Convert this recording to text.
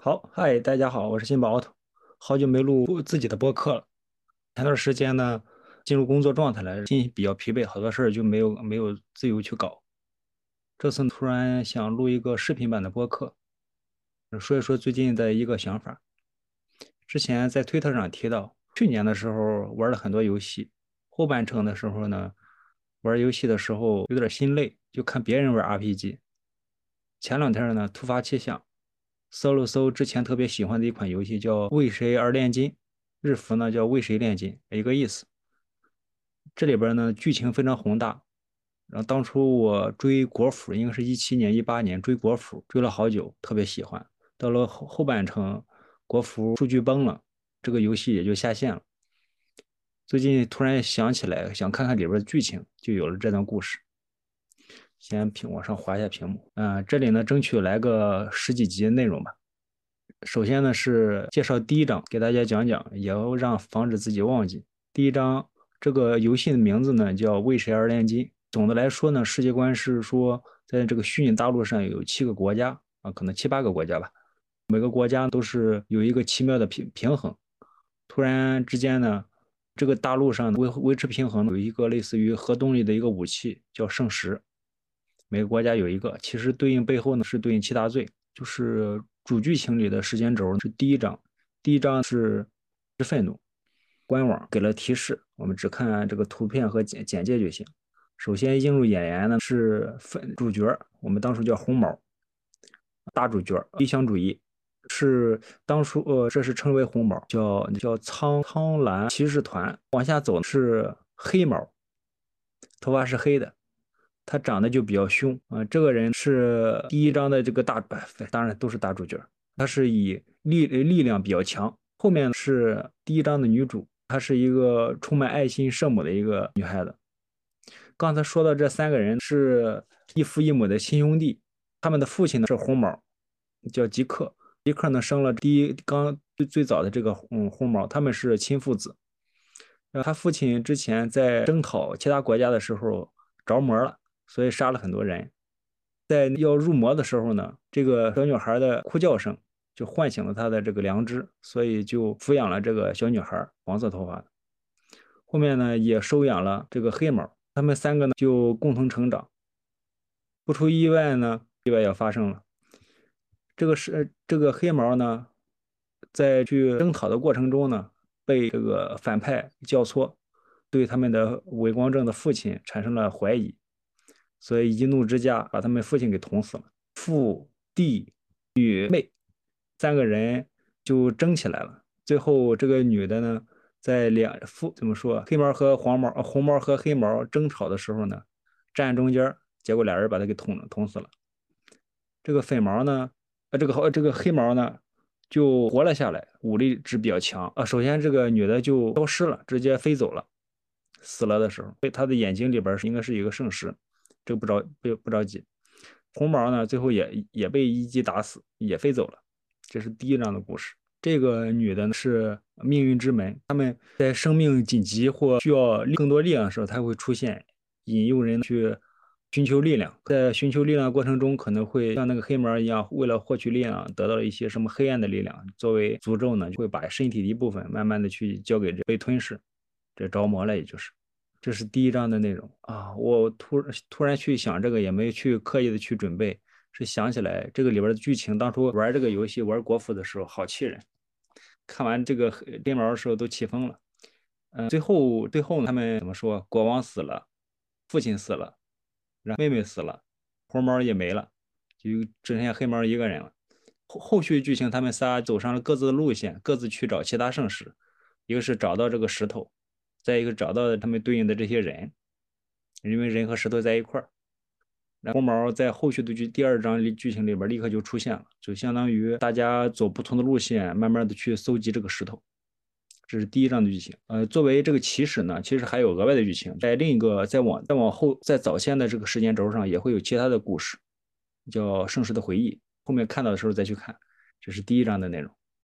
好，嗨，大家好，我是新宝奥特，好久没录自己的播客了。前段时间呢，进入工作状态了，心比较疲惫，好多事儿就没有没有自由去搞。这次突然想录一个视频版的播客，说一说最近的一个想法。之前在推特上提到，去年的时候玩了很多游戏，后半程的时候呢，玩游戏的时候有点心累，就看别人玩 RPG。前两天呢，突发奇想。搜了搜之前特别喜欢的一款游戏，叫《为谁而炼金》，日服呢叫“为谁炼金”，一个意思。这里边呢剧情非常宏大。然后当初我追国服，应该是一七年、一八年追国服，追了好久，特别喜欢。到了后后半程，国服数据崩了，这个游戏也就下线了。最近突然想起来，想看看里边的剧情，就有了这段故事。先屏往上滑一下屏幕，嗯，这里呢争取来个十几集内容吧。首先呢是介绍第一章，给大家讲讲，也要让防止自己忘记。第一章这个游戏的名字呢叫《为谁而炼金》。总的来说呢，世界观是说，在这个虚拟大陆上有七个国家啊，可能七八个国家吧，每个国家都是有一个奇妙的平平衡。突然之间呢，这个大陆上维维持平衡有一个类似于核动力的一个武器，叫圣石。每个国家有一个，其实对应背后呢是对应七大罪，就是主剧情里的时间轴是第一章，第一章是是愤怒。官网给了提示，我们只看这个图片和简简介就行。首先映入眼帘呢是分主角，我们当初叫红毛，大主角理想主义是当初呃这是称为红毛，叫叫苍苍蓝骑士团。往下走是黑毛，头发是黑的。他长得就比较凶啊，这个人是第一章的这个大，当然都是大主角。他是以力力量比较强。后面是第一章的女主，她是一个充满爱心圣母的一个女孩子。刚才说的这三个人是异父异母的亲兄弟，他们的父亲呢是红毛，叫吉克。吉克呢生了第一刚最最早的这个嗯红毛，他们是亲父子。他父亲之前在征讨其他国家的时候着魔了。所以杀了很多人，在要入魔的时候呢，这个小女孩的哭叫声就唤醒了他的这个良知，所以就抚养了这个小女孩，黄色头发的。后面呢，也收养了这个黑毛，他们三个呢就共同成长。不出意外呢，意外要发生了。这个是这个黑毛呢，在去征讨的过程中呢，被这个反派教唆，对他们的伪光正的父亲产生了怀疑。所以一怒之下把他们父亲给捅死了，父弟女妹三个人就争起来了。最后这个女的呢，在两父怎么说，黑毛和黄毛，红毛和黑毛争吵的时候呢，站中间，结果俩人把他给捅了，捅死了。这个粉毛呢，啊这个好这个黑毛呢就活了下来，武力值比较强啊。首先这个女的就消失了，直接飞走了，死了的时候，她的眼睛里边应该是一个圣石。这个不着不不着急，红毛呢最后也也被一击打死，也飞走了。这是第一章的故事。这个女的呢是命运之门，他们在生命紧急或需要更多力量的时候，它会出现，引诱人去寻求力量。在寻求力量过程中，可能会像那个黑毛一样，为了获取力量，得到了一些什么黑暗的力量，作为诅咒呢，就会把身体的一部分慢慢的去交给这被吞噬，这着魔了，也就是。这是第一章的内容啊！我突突然去想这个，也没去刻意的去准备，是想起来这个里边的剧情。当初玩这个游戏玩国服的时候，好气人。看完这个黑毛的时候都气疯了。嗯，最后最后他们怎么说？国王死了，父亲死了，然后妹妹死了，红毛也没了，就只剩下黑毛一个人了。后后续剧情，他们仨走上了各自的路线，各自去找其他圣石。一个是找到这个石头。再一个找到他们对应的这些人，因为人和石头在一块儿。红毛在后续的剧第二章里剧情里边立刻就出现了，就相当于大家走不同的路线，慢慢的去搜集这个石头。这是第一章的剧情。呃，作为这个起始呢，其实还有额外的剧情，在另一个再往再往后，在早先的这个时间轴上也会有其他的故事，叫《盛世的回忆》。后面看到的时候再去看，这是第一章的内容。